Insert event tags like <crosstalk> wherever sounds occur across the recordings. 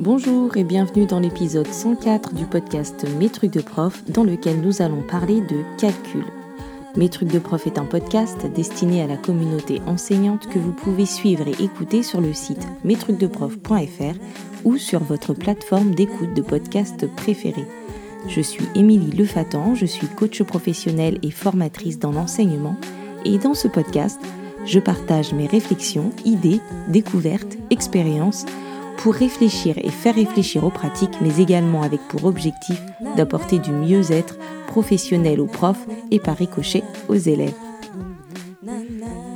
Bonjour et bienvenue dans l'épisode 104 du podcast Mes trucs de prof dans lequel nous allons parler de calcul. Mes trucs de prof est un podcast destiné à la communauté enseignante que vous pouvez suivre et écouter sur le site mestrucsdeprof.fr ou sur votre plateforme d'écoute de podcast préférée. Je suis Émilie Lefatan, je suis coach professionnelle et formatrice dans l'enseignement et dans ce podcast, je partage mes réflexions, idées, découvertes, expériences pour réfléchir et faire réfléchir aux pratiques, mais également avec pour objectif d'apporter du mieux-être professionnel aux profs et par ricochet aux élèves.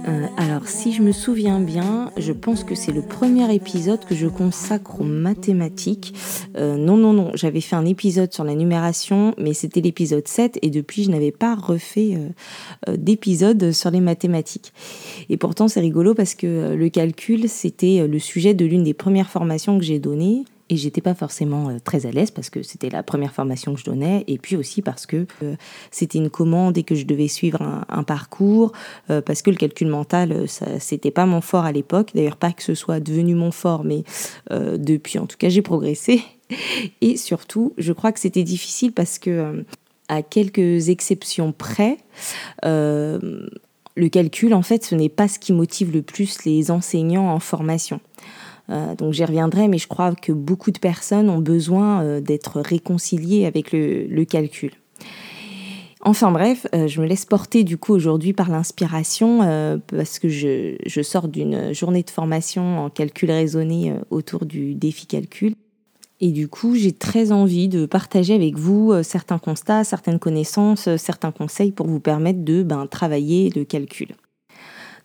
Euh, alors, si je me souviens bien, je pense que c'est le premier épisode que je consacre aux mathématiques. Euh, non, non, non, j'avais fait un épisode sur la numération, mais c'était l'épisode 7 et depuis, je n'avais pas refait euh, d'épisode sur les mathématiques. Et pourtant, c'est rigolo parce que le calcul, c'était le sujet de l'une des premières formations que j'ai données et j'étais pas forcément euh, très à l'aise parce que c'était la première formation que je donnais et puis aussi parce que euh, c'était une commande et que je devais suivre un, parcours euh, parce que le calcul mental ça c'était pas mon fort à l'époque. D'ailleurs pas que ce soit devenu mon fort mais depuis en tout cas j'ai progressé. <laughs> Et surtout je crois que c'était difficile parce que à quelques exceptions près le calcul en fait ce n'est pas ce qui motive le plus les enseignants en formation euh, donc j'y reviendrai, mais je crois que beaucoup de personnes ont besoin euh, d'être réconciliées avec le, calcul. Enfin bref, euh, je me laisse porter du coup aujourd'hui par l'inspiration parce que je, je sors d'une journée de formation en calcul raisonné autour du défi calcul. Et du coup, j'ai très envie de partager avec vous certains constats, certaines connaissances, certains conseils pour vous permettre de ben, travailler le calcul.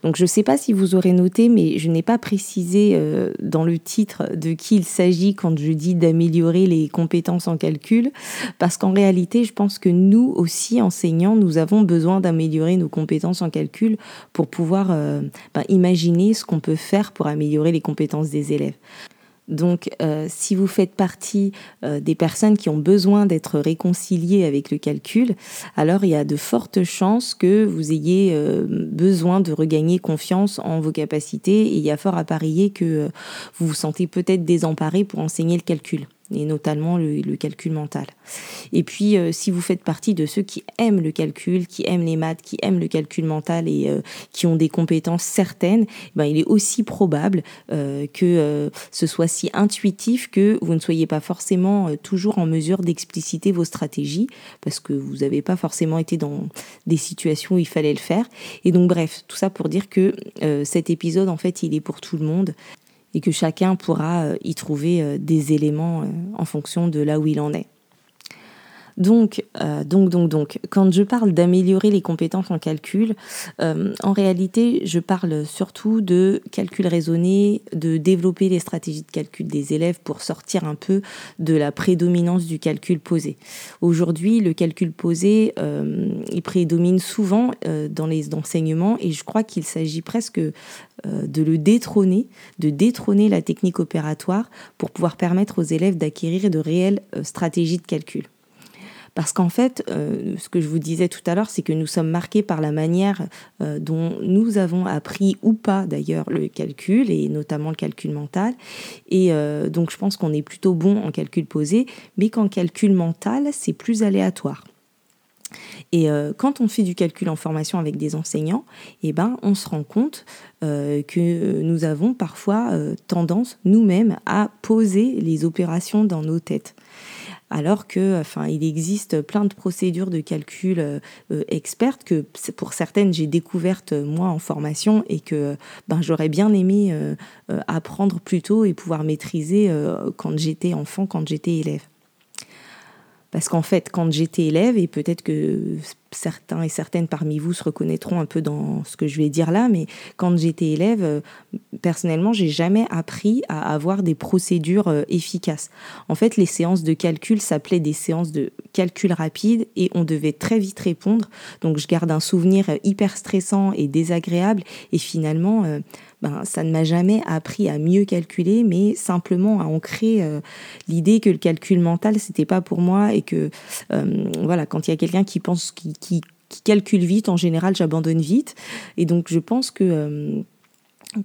Donc je ne sais pas si vous aurez noté, mais je n'ai pas précisé euh, dans le titre de qui il s'agit quand je dis d'améliorer les compétences en calcul, parce qu'en réalité, je pense que nous aussi, enseignants, nous avons besoin d'améliorer nos compétences en calcul pour pouvoir euh, ben, imaginer ce qu'on peut faire pour améliorer les compétences des élèves. Donc, euh, si vous faites partie euh, des personnes qui ont besoin d'être réconciliées avec le calcul, alors il y a de fortes chances que vous ayez euh, besoin de regagner confiance en vos capacités. Et il y a fort à parier que vous vous sentez peut-être désemparé pour enseigner le calcul et notamment le, calcul mental. Et puis, euh, si vous faites partie de ceux qui aiment le calcul, qui aiment les maths, qui aiment le calcul mental et euh, qui ont des compétences certaines, ben, il est aussi probable euh, que ce soit si intuitif que vous ne soyez pas forcément toujours en mesure d'expliciter vos stratégies parce que vous n'avez pas forcément été dans des situations où il fallait le faire. Et donc, bref, tout ça pour dire que cet épisode, en fait, il est pour tout le monde et que chacun pourra euh, y trouver euh, des éléments euh, en fonction de là où il en est. Donc, donc, donc, donc, quand je parle d'améliorer les compétences en calcul, en réalité, je parle surtout de calcul raisonné, de développer les stratégies de calcul des élèves pour sortir un peu de la prédominance du calcul posé. Aujourd'hui, le calcul posé, il prédomine souvent dans les enseignements et je crois qu'il s'agit presque de le détrôner, de détrôner la technique opératoire pour pouvoir permettre aux élèves d'acquérir de réelles stratégies de calcul. Parce qu'en fait, euh, ce que je vous disais tout à l'heure, c'est que nous sommes marqués par la manière euh, dont nous avons appris ou pas d'ailleurs le calcul, et notamment le calcul mental. Et euh, donc je pense qu'on est plutôt bon en calcul posé, mais qu'en calcul mental, c'est plus aléatoire. Et quand on fait du calcul en formation avec des enseignants, eh ben, on se rend compte que nous avons parfois tendance nous-mêmes à poser les opérations dans nos têtes alors que, enfin, il existe plein de procédures de calcul euh, euh, expertes que pour certaines j'ai découvertes euh, moi en formation et que ben, j'aurais bien aimé apprendre plus tôt et pouvoir maîtriser quand j'étais enfant, quand j'étais élève. Parce qu'en fait, quand j'étais élève, et peut-être que certains et certaines parmi vous se reconnaîtront un peu dans ce que je vais dire là, mais quand j'étais élève, euh, personnellement, j'ai jamais appris à avoir des procédures euh, efficaces. En fait, les séances de calcul s'appelaient des séances de calcul rapide et on devait très vite répondre. Donc, je garde un souvenir euh, hyper stressant et désagréable et finalement, ben, ça ne m'a jamais appris à mieux calculer, mais simplement à ancrer euh, l'idée que le calcul mental, c'était pas pour moi et que, euh, voilà, quand il y a quelqu'un qui pense, qui, calcule vite, en général, j'abandonne vite. Et donc, je pense que euh,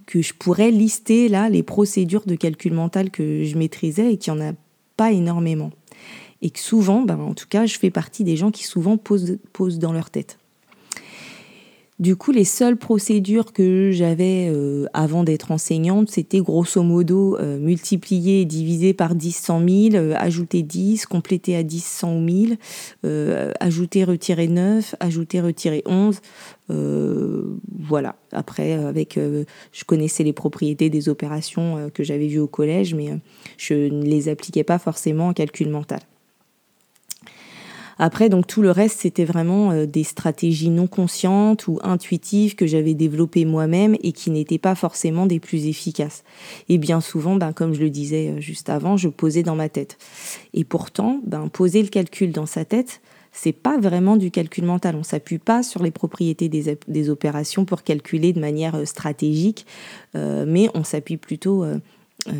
que je pourrais lister là les procédures de calcul mental que je maîtrisais et qu'il n'y en a pas énormément. Et que souvent, ben, en tout cas, je fais partie des gens qui souvent posent, posent dans leur tête. Du coup, les seules procédures que j'avais euh, avant d'être enseignante, c'était grosso modo euh, multiplier et diviser par 10, 100 000, ajouter 10, compléter à 10, 100 ou 1000, euh, ajouter, retirer 9, ajouter, retirer 11. voilà. Après, avec, je connaissais les propriétés des opérations que j'avais vues au collège, mais je ne les appliquais pas forcément en calcul mental. Après, donc tout le reste, c'était vraiment euh, des stratégies non conscientes ou intuitives que j'avais développées moi-même et qui n'étaient pas forcément des plus efficaces. Et bien souvent, ben, comme je le disais euh, juste avant, je posais dans ma tête. Et pourtant, ben, poser le calcul dans sa tête, c'est pas vraiment du calcul mental. On s'appuie pas sur les propriétés des, opérations pour calculer de manière euh, stratégique, mais on s'appuie plutôt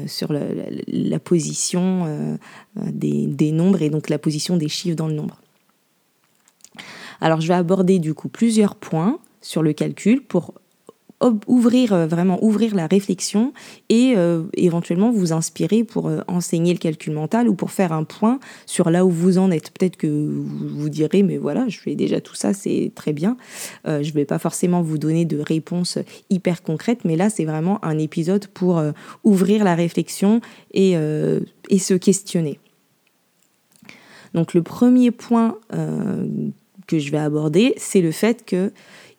sur la, position des, nombres et donc la position des chiffres dans le nombre. Alors je vais aborder du coup plusieurs points sur le calcul pour ouvrir euh, vraiment ouvrir la réflexion et euh, éventuellement vous inspirer pour euh, enseigner le calcul mental ou pour faire un point sur là où vous en êtes. Peut-être que vous direz mais voilà, je fais déjà tout ça, c'est très bien. je ne vais pas forcément vous donner de réponses hyper concrètes, mais là c'est vraiment un épisode pour ouvrir la réflexion et se questionner. Donc le premier point que je vais aborder, c'est le fait que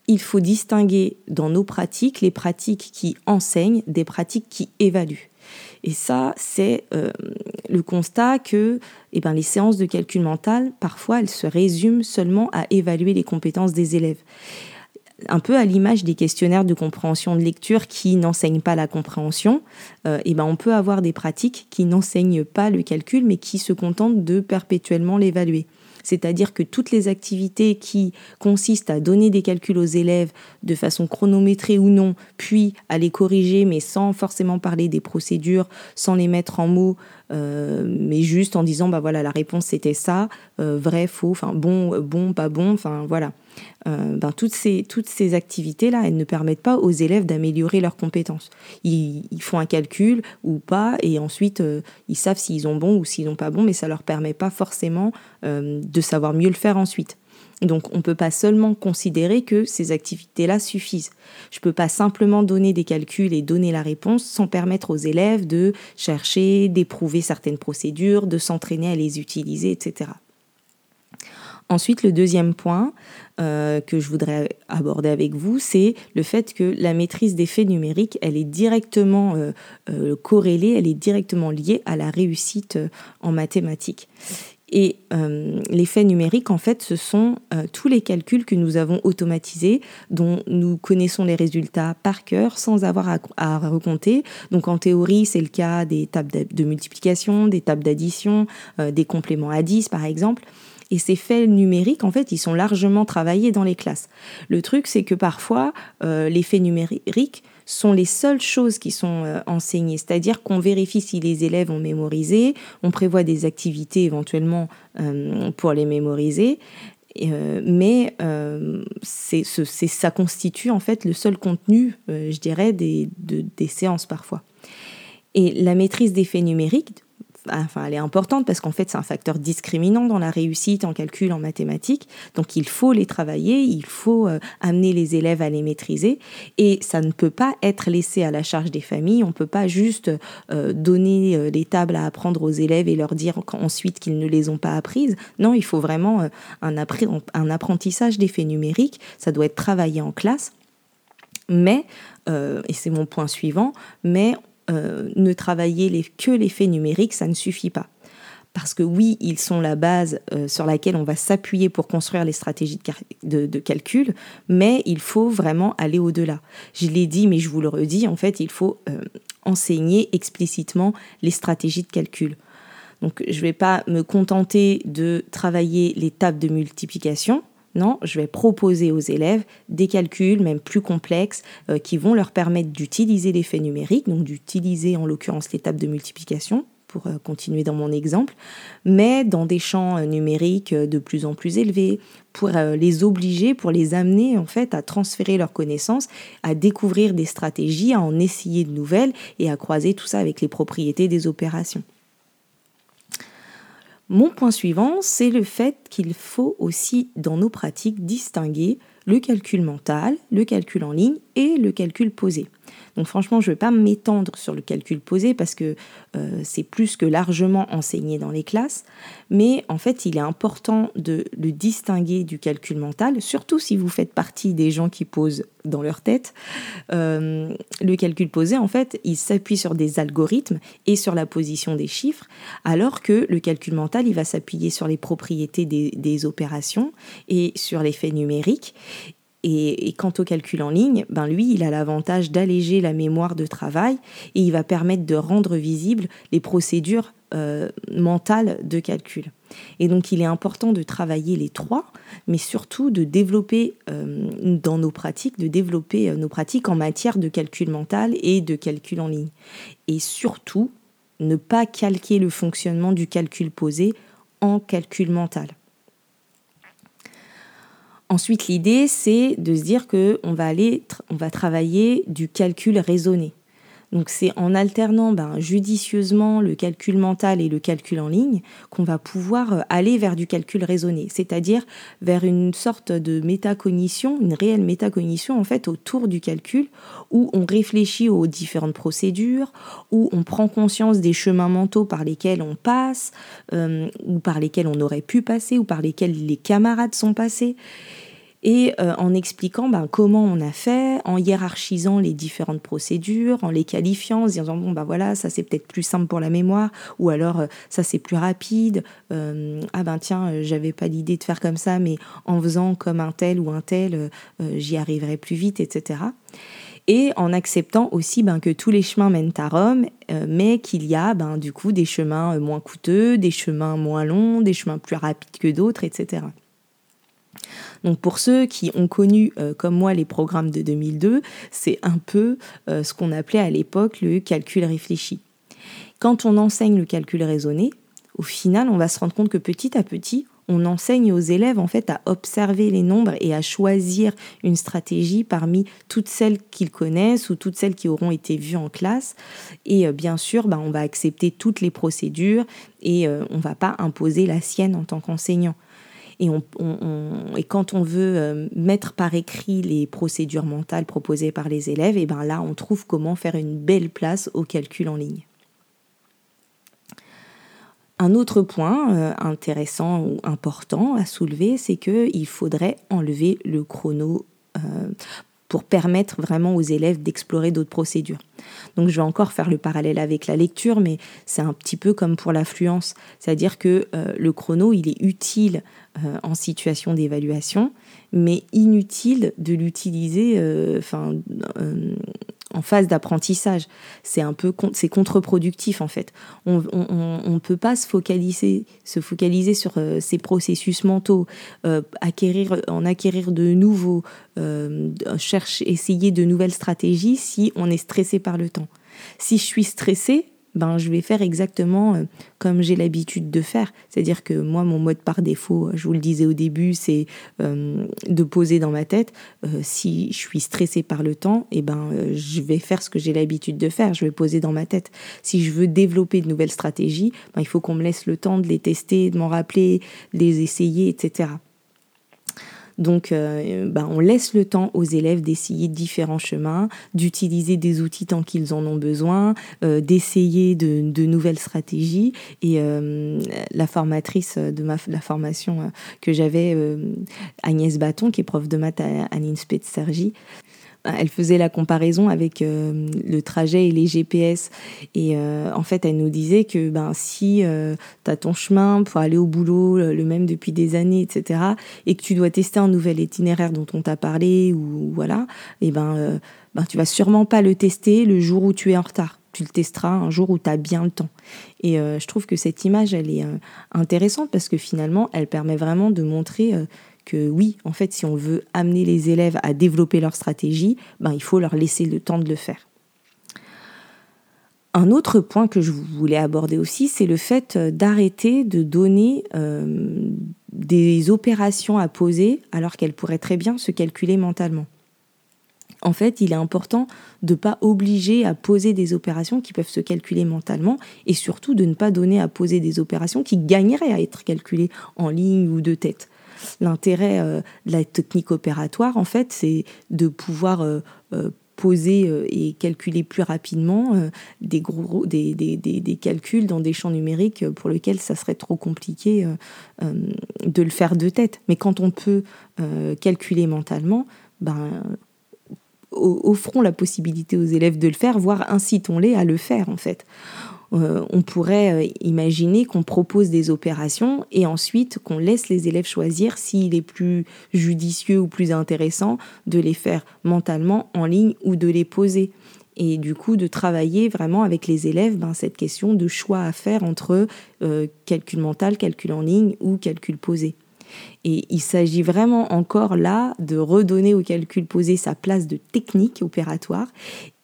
il faut distinguer dans nos pratiques les pratiques qui enseignent des pratiques qui évaluent. Et ça, c'est euh, le constat que eh ben, les séances de calcul mental, parfois, elles se résument seulement à évaluer les compétences des élèves. Un peu à l'image des questionnaires de compréhension de lecture qui n'enseignent pas la compréhension, euh, eh ben, on peut avoir des pratiques qui n'enseignent pas le calcul, mais qui se contentent de perpétuellement l'évaluer. C'est-à-dire que toutes les activités qui consistent à donner des calculs aux élèves de façon chronométrée ou non, puis à les corriger, mais sans forcément parler des procédures, sans les mettre en mots, euh, mais juste en disant bah voilà la réponse c'était ça, euh, vrai, faux, enfin bon, bon, pas bon, enfin voilà. Euh, ben, toutes ces, toutes ces activités-là, elles ne permettent pas aux élèves d'améliorer leurs compétences. Ils, font un calcul ou pas, et ensuite ils savent s'ils ont bon ou s'ils n'ont pas bon, mais ça leur permet pas forcément de savoir mieux le faire ensuite. Donc on ne peut pas seulement considérer que ces activités-là suffisent. Je ne peux pas simplement donner des calculs et donner la réponse sans permettre aux élèves de chercher, d'éprouver certaines procédures, de s'entraîner à les utiliser, etc. Ensuite, le deuxième point euh, que je voudrais aborder avec vous, c'est le fait que la maîtrise des faits numériques, elle est directement euh, euh, corrélée, elle est directement liée à la réussite en mathématiques. Et euh, l'effet numérique, en fait, ce sont euh, tous les calculs que nous avons automatisés, dont nous connaissons les résultats par cœur sans avoir à, recompter. Donc en théorie, c'est le cas des tables de multiplication, des tables d'addition, euh, des compléments à 10 par exemple. Et ces faits numériques, en fait, ils sont largement travaillés dans les classes. Le truc, c'est que parfois, euh, les faits numériques sont les seules choses qui sont euh, enseignées. C'est-à-dire qu'on vérifie si les élèves ont mémorisé, on prévoit des activités éventuellement euh, pour les mémoriser. mais c'est, ça constitue en fait le seul contenu, je dirais, des, des séances parfois. Et la maîtrise des faits numériques, enfin, elle est importante parce qu'en fait, c'est un facteur discriminant dans la réussite en calcul, en mathématiques. Donc, il faut les travailler, il faut euh, amener les élèves à les maîtriser. Et ça ne peut pas être laissé à la charge des familles. On ne peut pas juste euh, donner euh, les tables à apprendre aux élèves et leur dire ensuite qu'ils ne les ont pas apprises. Non, il faut vraiment un, un apprentissage des faits numériques. Ça doit être travaillé en classe. Mais, et c'est mon point suivant, mais euh, ne travailler que les faits numériques, ça ne suffit pas. Parce que oui, ils sont la base euh, sur laquelle on va s'appuyer pour construire les stratégies de, calcul, mais il faut vraiment aller au-delà. Je l'ai dit, mais je vous le redis, en fait, il faut euh, enseigner explicitement les stratégies de calcul. Donc je ne vais pas me contenter de travailler les tables de multiplication, non, je vais proposer aux élèves des calculs, même plus complexes, euh, qui vont leur permettre d'utiliser l'effet numérique, donc d'utiliser en l'occurrence l'étape de multiplication pour continuer dans mon exemple, mais dans des champs numériques de plus en plus élevés, pour les obliger, pour les amener en fait à transférer leurs connaissances, à découvrir des stratégies, à en essayer de nouvelles et à croiser tout ça avec les propriétés des opérations. Mon point suivant, c'est le fait qu'il faut aussi dans nos pratiques distinguer le calcul mental, le calcul en ligne et le calcul posé. Donc franchement, je ne vais pas m'étendre sur le calcul posé parce que euh, c'est plus que largement enseigné dans les classes, mais en fait, il est important de le distinguer du calcul mental, surtout si vous faites partie des gens qui posent dans leur tête. Euh, le calcul posé, en fait, il s'appuie sur des algorithmes et sur la position des chiffres, alors que le calcul mental, il va s'appuyer sur les propriétés des, des opérations et sur l'effet numérique. Et, quant au calcul en ligne, ben lui, il a l'avantage d'alléger la mémoire de travail et il va permettre de rendre visibles les procédures euh, mentales de calcul. Et donc, il est important de travailler les trois, mais surtout de développer euh, dans nos pratiques, de développer euh, nos pratiques en matière de calcul mental et de calcul en ligne. Et surtout, ne pas calquer le fonctionnement du calcul posé en calcul mental. Ensuite, l'idée, c'est de se dire qu'on va aller, on va travailler du calcul raisonné. Donc c'est en alternant ben, judicieusement le calcul mental et le calcul en ligne qu'on va pouvoir euh, aller vers du calcul raisonné, c'est-à-dire vers une sorte de métacognition, une réelle métacognition en fait autour du calcul, où on réfléchit aux différentes procédures, où on prend conscience des chemins mentaux par lesquels on passe, euh, ou par lesquels on aurait pu passer, ou par lesquels les camarades sont passés et euh, en expliquant ben, comment on a fait, en hiérarchisant les différentes procédures, en les qualifiant, en se disant bon ben voilà ça c'est peut-être plus simple pour la mémoire, ou alors euh, ça c'est plus rapide, euh, ah ben tiens j'avais pas l'idée de faire comme ça, mais en faisant comme un tel ou un tel j'y arriverai plus vite, etc. Et en acceptant aussi ben, que tous les chemins mènent à Rome, mais qu'il y a ben, du coup des chemins moins coûteux, des chemins moins longs, des chemins plus rapides que d'autres, etc. Donc pour ceux qui ont connu euh, comme moi les programmes de 2002, c'est un peu euh, ce qu'on appelait à l'époque le calcul réfléchi. Quand on enseigne le calcul raisonné, au final, on va se rendre compte que petit à petit, on enseigne aux élèves en fait à observer les nombres et à choisir une stratégie parmi toutes celles qu'ils connaissent ou toutes celles qui auront été vues en classe. Et euh, bien sûr, bah, on va accepter toutes les procédures et on ne va pas imposer la sienne en tant qu'enseignant. Et, quand on veut euh, mettre par écrit les procédures mentales proposées par les élèves, et ben là, on trouve comment faire une belle place au calcul en ligne. Un autre point euh, intéressant ou important à soulever, c'est qu'il faudrait enlever le chrono euh, pour permettre vraiment aux élèves d'explorer d'autres procédures. Donc je vais encore faire le parallèle avec la lecture, mais c'est un petit peu comme pour l'affluence, c'est-à-dire que le chrono, il est utile euh, en situation d'évaluation, mais inutile de l'utiliser euh, enfin, euh, en phase d'apprentissage. C'est un peu c'est contre-productif en fait. On ne peut pas se focaliser, se focaliser sur ces processus mentaux, acquérir, en acquérir de nouveaux, chercher, essayer de nouvelles stratégies si on est stressé par le temps. Si je suis stressé, ben, je vais faire exactement euh, comme j'ai l'habitude de faire. C'est-à-dire que moi, mon mode par défaut, je vous le disais au début, c'est euh, de poser dans ma tête. Euh, si je suis stressée par le temps, eh ben, je vais faire ce que j'ai l'habitude de faire. Je vais poser dans ma tête. Si je veux développer de nouvelles stratégies, ben, il faut qu'on me laisse le temps de les tester, de m'en rappeler, de les essayer, etc. Donc, euh, bah, on laisse le temps aux élèves d'essayer différents chemins, d'utiliser des outils tant qu'ils en ont besoin, euh, d'essayer de, nouvelles stratégies. Et euh, la formatrice de ma, la formation que j'avais, Agnès Baton, qui est prof de maths à, à l'INSPE Sergi, elle faisait la comparaison avec euh, le trajet et les GPS. Et euh, en fait, elle nous disait que ben, si euh, tu as ton chemin pour aller au boulot, le même depuis des années, etc., et que tu dois tester un nouvel itinéraire dont on t'a parlé, ou voilà, et ben, ben tu vas sûrement pas le tester le jour où tu es en retard tu le testeras un jour où tu as bien le temps. Et je trouve que cette image, elle est intéressante parce que finalement, elle permet vraiment de montrer que oui, en fait, si on veut amener les élèves à développer leur stratégie, ben, il faut leur laisser le temps de le faire. Un autre point que je voulais aborder aussi, c'est le fait d'arrêter de donner des opérations à poser alors qu'elles pourraient très bien se calculer mentalement. En fait, il est important de ne pas obliger à poser des opérations qui peuvent se calculer mentalement et surtout de ne pas donner à poser des opérations qui gagneraient à être calculées en ligne ou de tête. L'intérêt euh, de la technique opératoire, en fait, c'est de pouvoir euh, euh, poser et calculer plus rapidement des, calculs dans des champs numériques pour lesquels ça serait trop compliqué de le faire de tête. Mais quand on peut calculer mentalement, ben, offrons la possibilité aux élèves de le faire, voire incitons-les à le faire en fait. Euh, on pourrait euh, imaginer qu'on propose des opérations et ensuite qu'on laisse les élèves choisir s'il est plus judicieux ou plus intéressant de les faire mentalement en ligne ou de les poser. Et du coup, de travailler vraiment avec les élèves ben, cette question de choix à faire entre euh, calcul mental, calcul en ligne ou calcul posé. Et il s'agit vraiment encore là de redonner au calcul posé sa place de technique opératoire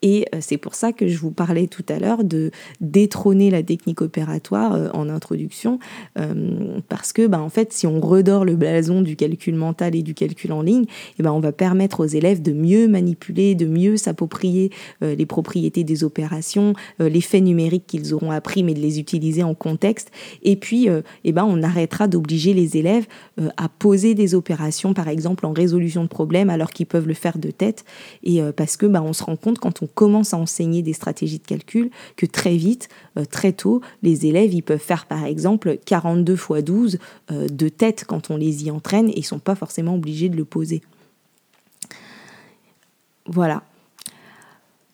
et euh, c'est pour ça que je vous parlais tout à l'heure de détrôner la technique opératoire euh, en introduction, euh, parce que bah, en fait, si on redore le blason du calcul mental et du calcul en ligne, eh ben, on va permettre aux élèves de mieux manipuler, de mieux s'approprier les propriétés des opérations, les faits numériques qu'ils auront appris, mais de les utiliser en contexte. Et puis, eh ben, on arrêtera d'obliger les élèves à poser des opérations, par exemple en résolution de problèmes, alors qu'ils peuvent le faire de tête, et parce que bah, on se rend compte quand on commence à enseigner des stratégies de calcul que très vite, euh, très tôt, les élèves ils peuvent faire par exemple 42 x 12 de tête quand on les y entraîne et ils sont pas forcément obligés de le poser. Voilà.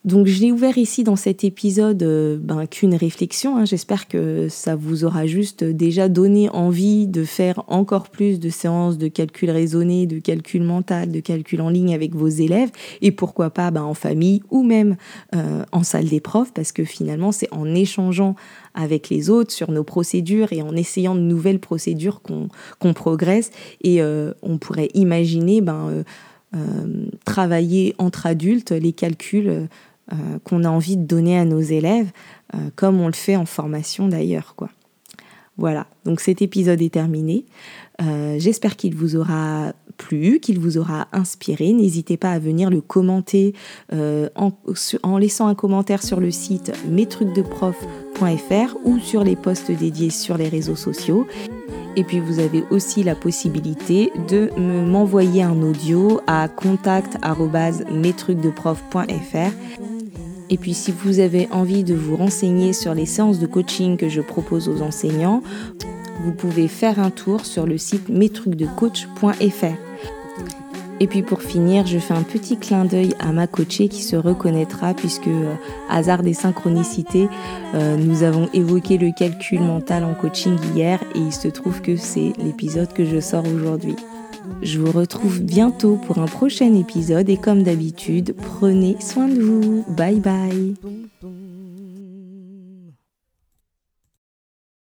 Donc je l'ai ouvert ici dans cet épisode euh, ben, qu'une réflexion. Hein. J'espère que ça vous aura juste déjà donné envie de faire encore plus de séances de calcul raisonné, de calcul mental, de calcul en ligne avec vos élèves et pourquoi pas ben, en famille ou même euh, en salle des profs parce que finalement c'est en échangeant avec les autres sur nos procédures et en essayant de nouvelles procédures qu'on progresse et euh, on pourrait imaginer ben, travailler entre adultes les calculs euh, qu'on a envie de donner à nos élèves, euh, comme on le fait en formation d'ailleurs. Voilà, donc cet épisode est terminé. Euh, j'espère qu'il vous aura plu, qu'il vous aura inspiré. N'hésitez pas à venir le commenter en, laissant un commentaire sur le site mestrucsdeprof.fr ou sur les posts dédiés sur les réseaux sociaux. Et puis vous avez aussi la possibilité de m'envoyer un audio à contact@mestrucsdeprof.fr et puis si vous avez envie de vous renseigner sur les séances de coaching que je propose aux enseignants, vous pouvez faire un tour sur le site mestrucsdecoach.fr. Et puis pour finir, je fais un petit clin d'œil à ma coachée qui se reconnaîtra puisque, euh, hasard des synchronicités, euh, nous avons évoqué le calcul mental en coaching hier et il se trouve que c'est l'épisode que je sors aujourd'hui. Je vous retrouve bientôt pour un prochain épisode et comme d'habitude, prenez soin de vous. Bye bye.